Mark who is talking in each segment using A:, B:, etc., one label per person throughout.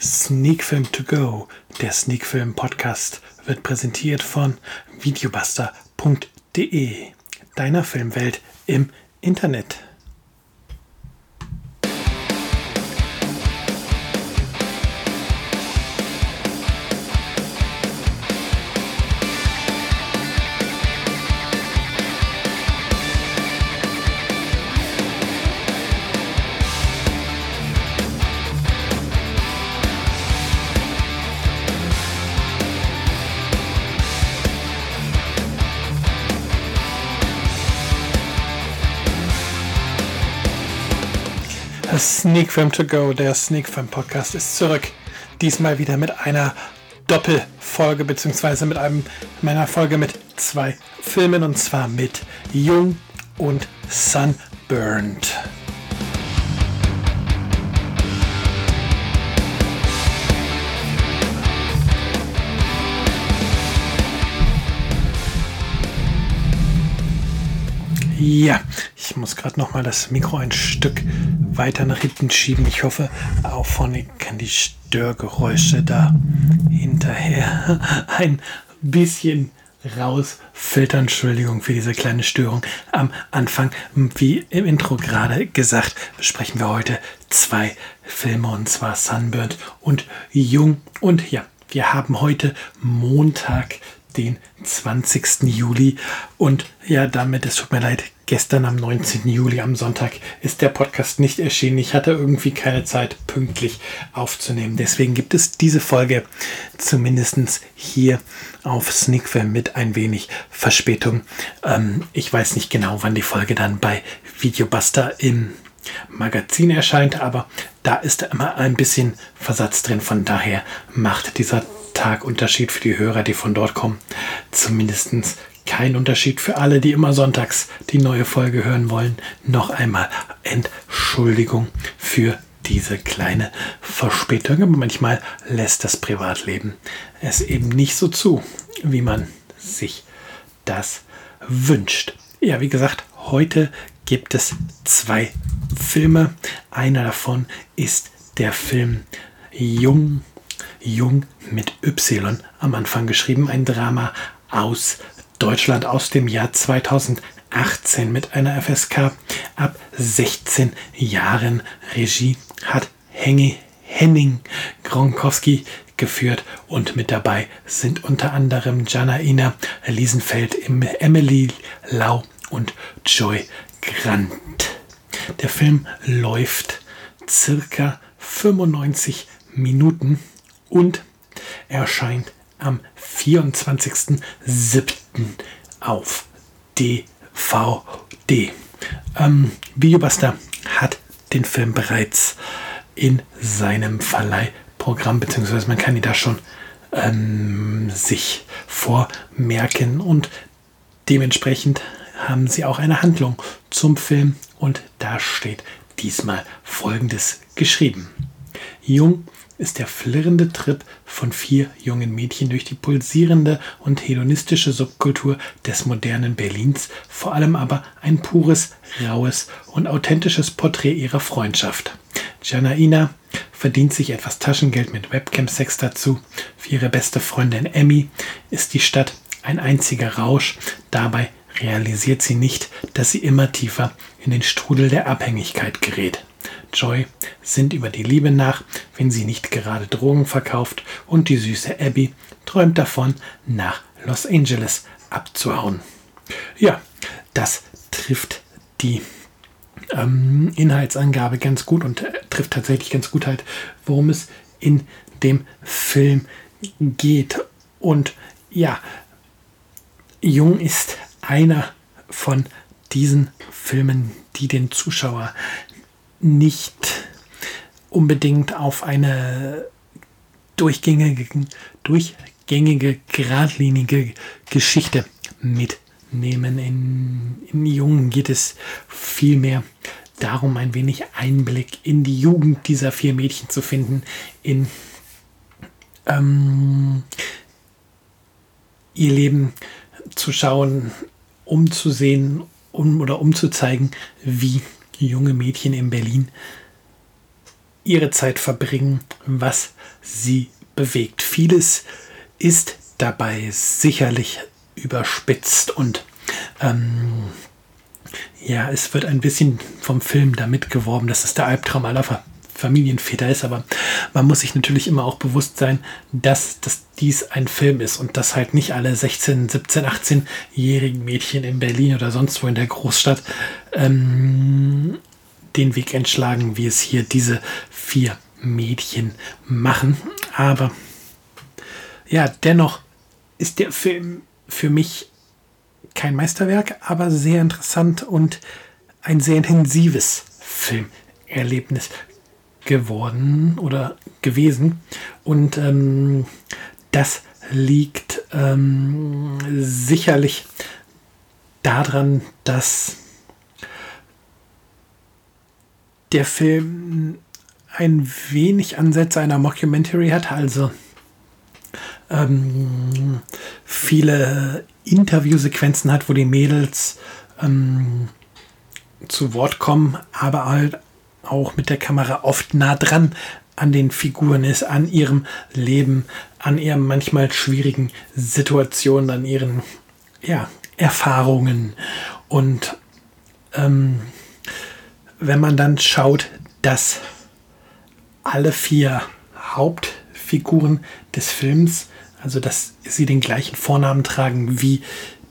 A: Sneak Film To Go, der Sneak Film Podcast, wird präsentiert von videobuster.de, deiner Filmwelt im Internet. Sneak Film To Go, der Sneak Film Podcast ist zurück. Diesmal wieder mit einer Doppelfolge, beziehungsweise mit einem meiner Folge mit zwei Filmen und zwar mit Jung und Sunburned. Ja, ich muss gerade noch mal das Mikro ein Stück weiter nach hinten schieben. Ich hoffe, auch vorne kann die Störgeräusche da hinterher ein bisschen rausfiltern. Entschuldigung für diese kleine Störung am Anfang. Wie im Intro gerade gesagt, besprechen wir heute zwei Filme und zwar Sunbird und Jung. Und ja, wir haben heute Montag, den 20. Juli. Und ja, damit, es tut mir leid, gestern am 19. Juli, am Sonntag, ist der Podcast nicht erschienen. Ich hatte irgendwie keine Zeit, pünktlich aufzunehmen. Deswegen gibt es diese Folge zumindest hier auf Sneakfilm mit ein wenig Verspätung. Ähm, ich weiß nicht genau, wann die Folge dann bei Videobuster im Magazin erscheint, aber da ist immer ein bisschen Versatz drin. Von daher macht dieser Tag Unterschied für die Hörer, die von dort kommen. Zumindest kein Unterschied für alle, die immer sonntags die neue Folge hören wollen. Noch einmal Entschuldigung für diese kleine Verspätung. Aber manchmal lässt das Privatleben es eben nicht so zu, wie man sich das wünscht. Ja, wie gesagt, heute gibt es zwei Filme. Einer davon ist der Film Jung Jung mit Y am Anfang geschrieben. Ein Drama aus Deutschland aus dem Jahr 2018 mit einer FSK ab 16 Jahren. Regie hat Hengi, Henning Gronkowski geführt und mit dabei sind unter anderem Janaina Liesenfeld, Emily Lau und Joy Grant. Der Film läuft circa 95 Minuten und erscheint am 24.07. auf DVD. Ähm, Videobuster hat den Film bereits in seinem Verleihprogramm, beziehungsweise man kann ihn da schon ähm, sich vormerken und dementsprechend haben sie auch eine Handlung zum Film und da steht diesmal folgendes geschrieben. Jung ist der flirrende Trip von vier jungen Mädchen durch die pulsierende und hedonistische Subkultur des modernen Berlins, vor allem aber ein pures, raues und authentisches Porträt ihrer Freundschaft. Janaina verdient sich etwas Taschengeld mit Webcam-Sex dazu. Für ihre beste Freundin Emmy ist die Stadt ein einziger Rausch. Dabei realisiert sie nicht, dass sie immer tiefer in den Strudel der Abhängigkeit gerät. Joy sinnt über die Liebe nach, wenn sie nicht gerade Drogen verkauft und die süße Abby träumt davon, nach Los Angeles abzuhauen. Ja, das trifft die ähm, Inhaltsangabe ganz gut und äh, trifft tatsächlich ganz gut halt, worum es in dem Film geht. Und ja, Jung ist einer von diesen Filmen, die den Zuschauer nicht unbedingt auf eine durchgängige, durchgängige, geradlinige Geschichte mitnehmen. In, in Jungen geht es vielmehr darum, ein wenig Einblick in die Jugend dieser vier Mädchen zu finden, in ähm, ihr Leben zu schauen, umzusehen um, oder umzuzeigen, wie junge Mädchen in Berlin ihre Zeit verbringen, was sie bewegt. Vieles ist dabei sicherlich überspitzt und ähm, ja, es wird ein bisschen vom Film damit geworben, dass es der Albtraum aller Familienväter ist, aber man muss sich natürlich immer auch bewusst sein, dass, dass dies ein Film ist und dass halt nicht alle 16, 17, 18-jährigen Mädchen in Berlin oder sonst wo in der Großstadt ähm, den Weg entschlagen, wie es hier diese vier Mädchen machen. Aber ja, dennoch ist der Film für mich kein Meisterwerk, aber sehr interessant und ein sehr intensives Filmerlebnis geworden oder gewesen. Und ähm, das liegt ähm, sicherlich daran, dass der Film ein wenig Ansätze einer Mockumentary hat, also ähm, viele Interviewsequenzen hat, wo die Mädels ähm, zu Wort kommen, aber halt auch mit der Kamera oft nah dran an den Figuren ist, an ihrem Leben, an ihren manchmal schwierigen Situationen, an ihren ja, Erfahrungen. Und ähm, wenn man dann schaut, dass alle vier Hauptfiguren des Films, also dass sie den gleichen Vornamen tragen wie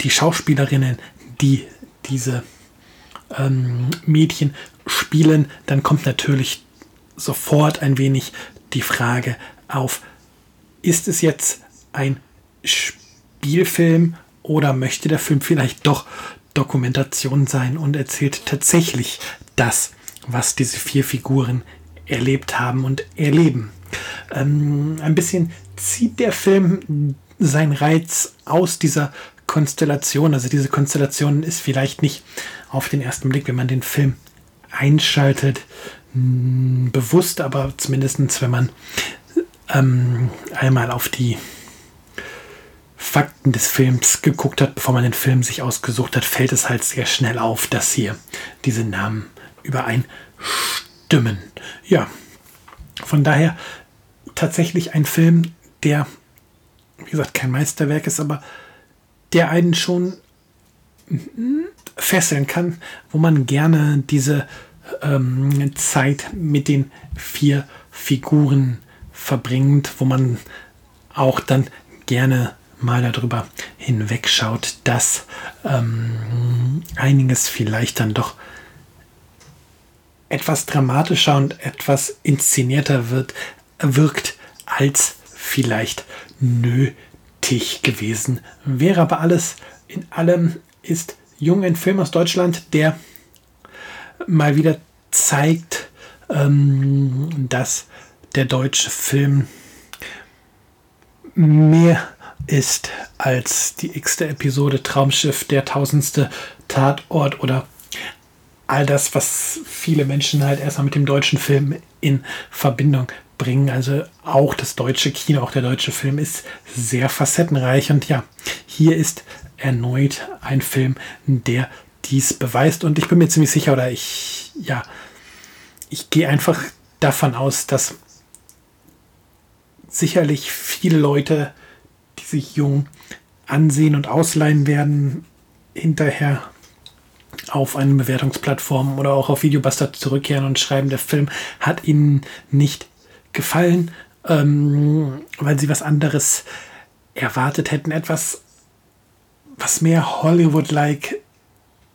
A: die Schauspielerinnen, die diese ähm, Mädchen spielen, dann kommt natürlich sofort ein wenig die Frage auf, ist es jetzt ein Spielfilm oder möchte der Film vielleicht doch Dokumentation sein und erzählt tatsächlich das, was diese vier Figuren erlebt haben und erleben. Ähm, ein bisschen zieht der Film seinen Reiz aus dieser Konstellation. Also diese Konstellation ist vielleicht nicht auf den ersten Blick, wenn man den Film einschaltet, mh, bewusst, aber zumindest wenn man ähm, einmal auf die Fakten des Films geguckt hat, bevor man den Film sich ausgesucht hat, fällt es halt sehr schnell auf, dass hier diese Namen übereinstimmen. Ja, von daher tatsächlich ein Film, der, wie gesagt, kein Meisterwerk ist, aber der einen schon fesseln kann, wo man gerne diese ähm, Zeit mit den vier Figuren verbringt, wo man auch dann gerne mal darüber hinwegschaut, dass ähm, einiges vielleicht dann doch etwas dramatischer und etwas inszenierter wird, wirkt, als vielleicht nötig gewesen wäre. Aber alles in allem ist Jung ein Film aus Deutschland, der mal wieder zeigt, ähm, dass der deutsche Film mehr ist als die x-te Episode Traumschiff, der tausendste Tatort oder all das, was viele Menschen halt erstmal mit dem deutschen Film in Verbindung bringen. Also auch das deutsche Kino, auch der deutsche Film ist sehr facettenreich. Und ja, hier ist erneut ein Film, der dies beweist. Und ich bin mir ziemlich sicher, oder ich, ja, ich gehe einfach davon aus, dass sicherlich viele Leute, die sich jung ansehen und ausleihen werden, hinterher auf eine Bewertungsplattform oder auch auf Videobuster zurückkehren und schreiben, der Film hat ihnen nicht gefallen, ähm, weil sie was anderes erwartet hätten. Etwas, was mehr Hollywood-like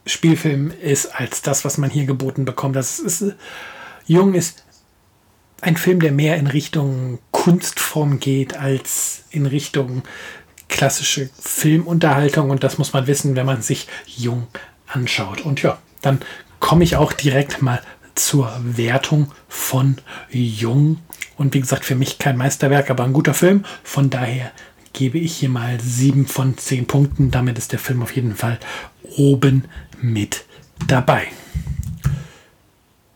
A: Spielfilm ist als das, was man hier geboten bekommt. Das ist, Jung ist ein Film, der mehr in Richtung Kunstform geht als in Richtung klassische Filmunterhaltung. Und das muss man wissen, wenn man sich Jung anschaut. Und ja, dann komme ich auch direkt mal zur Wertung von Jung. Und wie gesagt, für mich kein Meisterwerk, aber ein guter Film. Von daher gebe ich hier mal 7 von 10 Punkten. Damit ist der Film auf jeden Fall oben mit dabei.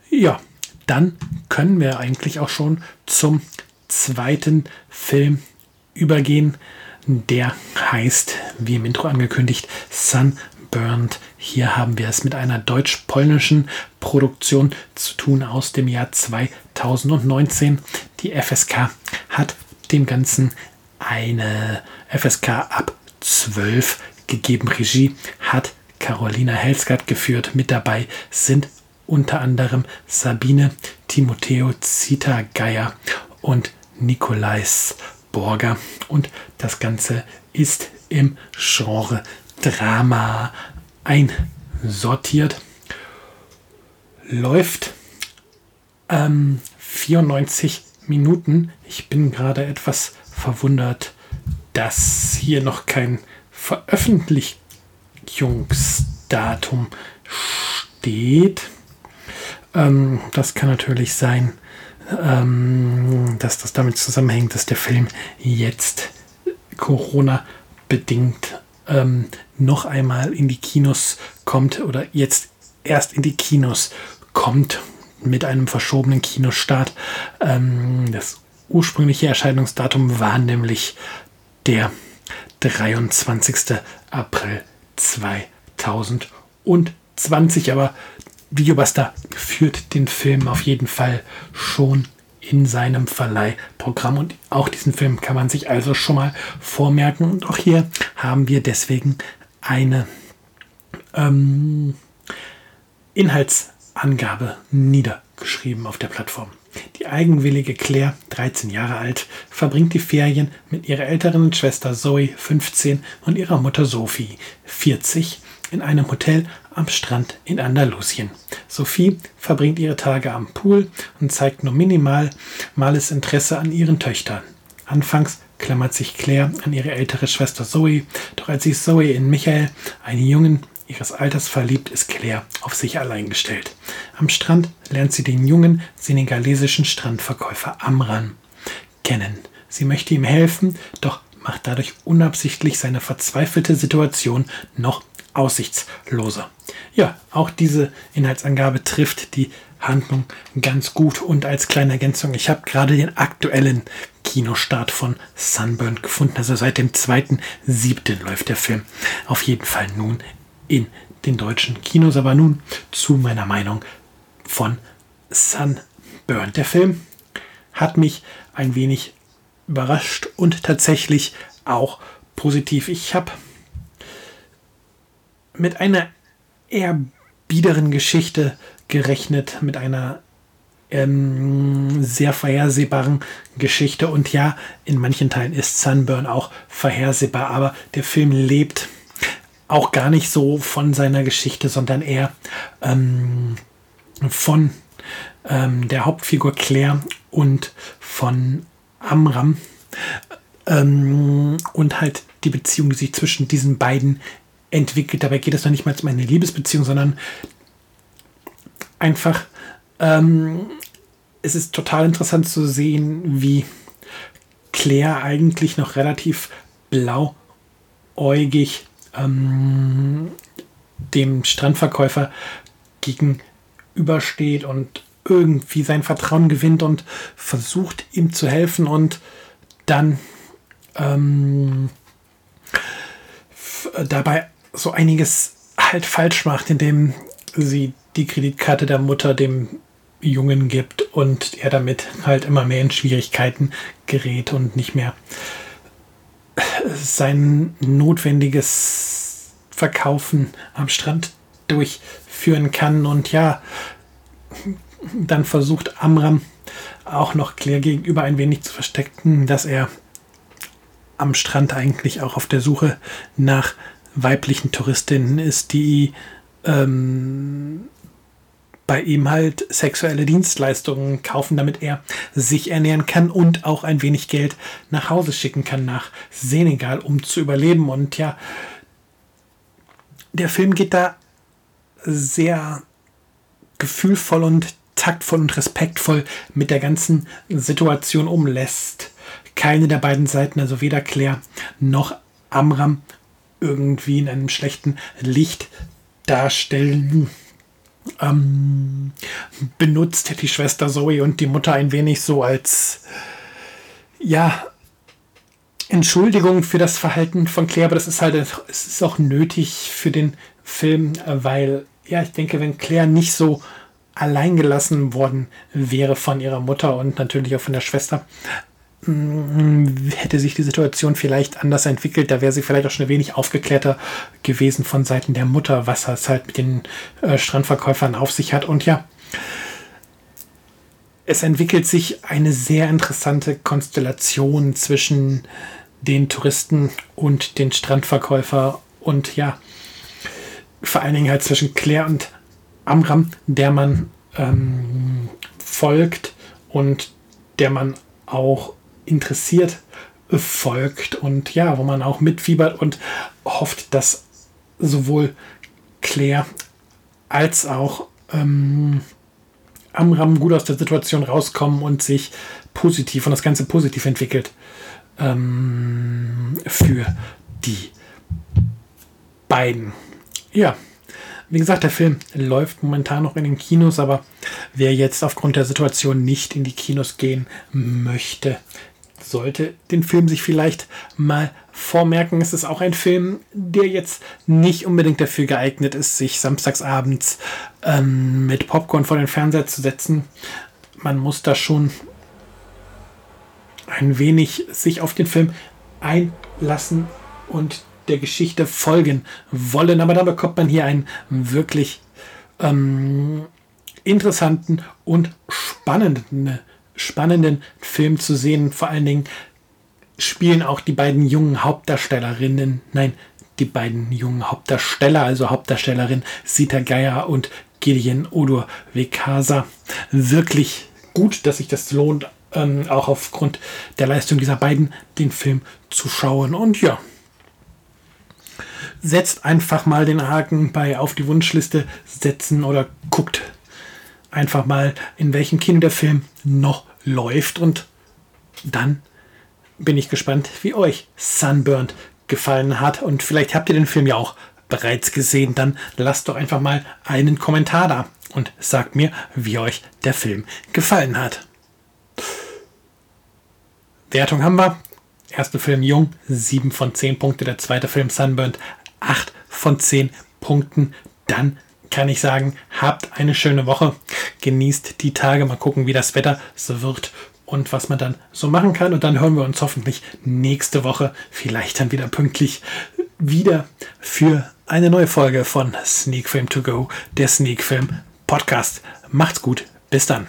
A: Ja, dann können wir eigentlich auch schon zum zweiten Film übergehen. Der heißt, wie im Intro angekündigt, Sun Sunburned. Hier haben wir es mit einer deutsch-polnischen Produktion zu tun aus dem Jahr 2019. Die FSK hat dem Ganzen eine FSK ab 12 gegeben. Regie hat Carolina Helsgard geführt. Mit dabei sind unter anderem Sabine Timoteo Zita Geier und Nikolais Borger. Und das Ganze ist im Genre Drama einsortiert. Läuft ähm, 94 Minuten. Ich bin gerade etwas verwundert, dass hier noch kein Veröffentlichungsdatum steht. Ähm, das kann natürlich sein, ähm, dass das damit zusammenhängt, dass der Film jetzt Corona bedingt ähm, noch einmal in die Kinos kommt oder jetzt erst in die Kinos kommt mit einem verschobenen Kinostart. Ähm, das ursprüngliche Erscheinungsdatum war nämlich der 23. April 2020, aber Videobuster führt den Film auf jeden Fall schon in seinem Verleihprogramm und auch diesen Film kann man sich also schon mal vormerken. Und auch hier haben wir deswegen eine ähm, Inhaltsangabe niedergeschrieben auf der Plattform. Die eigenwillige Claire, 13 Jahre alt, verbringt die Ferien mit ihrer älteren Schwester Zoe, 15, und ihrer Mutter Sophie, 40, in einem Hotel am Strand in Andalusien. Sophie verbringt ihre Tage am Pool und zeigt nur minimal males Interesse an ihren Töchtern. Anfangs klammert sich Claire an ihre ältere Schwester Zoe, doch als sich Zoe in Michael, einen Jungen ihres Alters, verliebt, ist Claire auf sich allein gestellt. Am Strand lernt sie den jungen senegalesischen Strandverkäufer Amran kennen. Sie möchte ihm helfen, doch macht dadurch unabsichtlich seine verzweifelte Situation noch aussichtsloser. Ja, auch diese Inhaltsangabe trifft die Handlung ganz gut. Und als kleine Ergänzung, ich habe gerade den aktuellen Kinostart von Sunburn gefunden. Also seit dem 2.7. läuft der Film auf jeden Fall nun in den deutschen Kinos. Aber nun zu meiner Meinung von Sunburn. Der Film hat mich ein wenig überrascht und tatsächlich auch positiv. Ich habe mit einer eher biederen Geschichte gerechnet, mit einer ähm, sehr vorhersehbaren Geschichte. Und ja, in manchen Teilen ist Sunburn auch vorhersehbar, aber der Film lebt auch gar nicht so von seiner Geschichte, sondern eher ähm, von ähm, der Hauptfigur Claire und von Amram ähm, und halt die Beziehung, die sich zwischen diesen beiden entwickelt. Dabei geht es noch nicht mal um eine Liebesbeziehung, sondern einfach, ähm, es ist total interessant zu sehen, wie Claire eigentlich noch relativ blauäugig ähm, dem Strandverkäufer gegenübersteht und irgendwie sein Vertrauen gewinnt und versucht ihm zu helfen und dann ähm, dabei so einiges halt falsch macht, indem sie die Kreditkarte der Mutter dem Jungen gibt und er damit halt immer mehr in Schwierigkeiten gerät und nicht mehr sein notwendiges Verkaufen am Strand durchführen kann. Und ja, dann versucht Amram auch noch Claire gegenüber ein wenig zu verstecken, dass er am Strand eigentlich auch auf der Suche nach weiblichen Touristinnen ist, die ähm, bei ihm halt sexuelle Dienstleistungen kaufen, damit er sich ernähren kann und auch ein wenig Geld nach Hause schicken kann nach Senegal, um zu überleben. Und ja, der Film geht da sehr gefühlvoll und taktvoll und respektvoll mit der ganzen Situation um, lässt keine der beiden Seiten, also weder Claire noch Amram, irgendwie in einem schlechten Licht darstellen. Ähm, benutzt die Schwester Zoe und die Mutter ein wenig so als ja Entschuldigung für das Verhalten von Claire, aber das ist halt es ist auch nötig für den Film, weil, ja, ich denke, wenn Claire nicht so allein gelassen worden wäre von ihrer Mutter und natürlich auch von der Schwester, hätte sich die Situation vielleicht anders entwickelt. Da wäre sie vielleicht auch schon ein wenig aufgeklärter gewesen von Seiten der Mutter, was es halt mit den äh, Strandverkäufern auf sich hat. Und ja, es entwickelt sich eine sehr interessante Konstellation zwischen den Touristen und den Strandverkäufer und ja, vor allen Dingen halt zwischen Claire und Amram, der man ähm, folgt und der man auch interessiert folgt und ja, wo man auch mitfiebert und hofft, dass sowohl Claire als auch ähm, Amram gut aus der Situation rauskommen und sich positiv und das Ganze positiv entwickelt ähm, für die beiden. Ja, wie gesagt, der Film läuft momentan noch in den Kinos, aber wer jetzt aufgrund der Situation nicht in die Kinos gehen möchte, sollte den Film sich vielleicht mal vormerken. Es ist auch ein Film, der jetzt nicht unbedingt dafür geeignet ist, sich samstagsabends ähm, mit Popcorn vor den Fernseher zu setzen. Man muss da schon ein wenig sich auf den Film einlassen und der Geschichte folgen wollen. Aber da bekommt man hier einen wirklich ähm, interessanten und spannenden, spannenden Film zu sehen. Vor allen Dingen spielen auch die beiden jungen Hauptdarstellerinnen, nein, die beiden jungen Hauptdarsteller, also Hauptdarstellerin Sita Geier und Gideon Odur Vekasa, wirklich gut, dass sich das lohnt, ähm, auch aufgrund der Leistung dieser beiden den Film zu schauen. Und ja, setzt einfach mal den Haken bei auf die Wunschliste setzen oder guckt einfach mal, in welchem Kino der Film noch läuft und dann bin ich gespannt, wie euch Sunburned gefallen hat und vielleicht habt ihr den Film ja auch bereits gesehen, dann lasst doch einfach mal einen Kommentar da und sagt mir, wie euch der Film gefallen hat. Wertung haben wir. Erster Film Jung, 7 von 10 Punkte. Der zweite Film Sunburned, 8 von 10 Punkten. Dann kann ich sagen, habt eine schöne Woche. Genießt die Tage. Mal gucken, wie das Wetter so wird und was man dann so machen kann. Und dann hören wir uns hoffentlich nächste Woche, vielleicht dann wieder pünktlich, wieder für eine neue Folge von Sneak Film To Go, der Sneak Film Podcast. Macht's gut. Bis dann.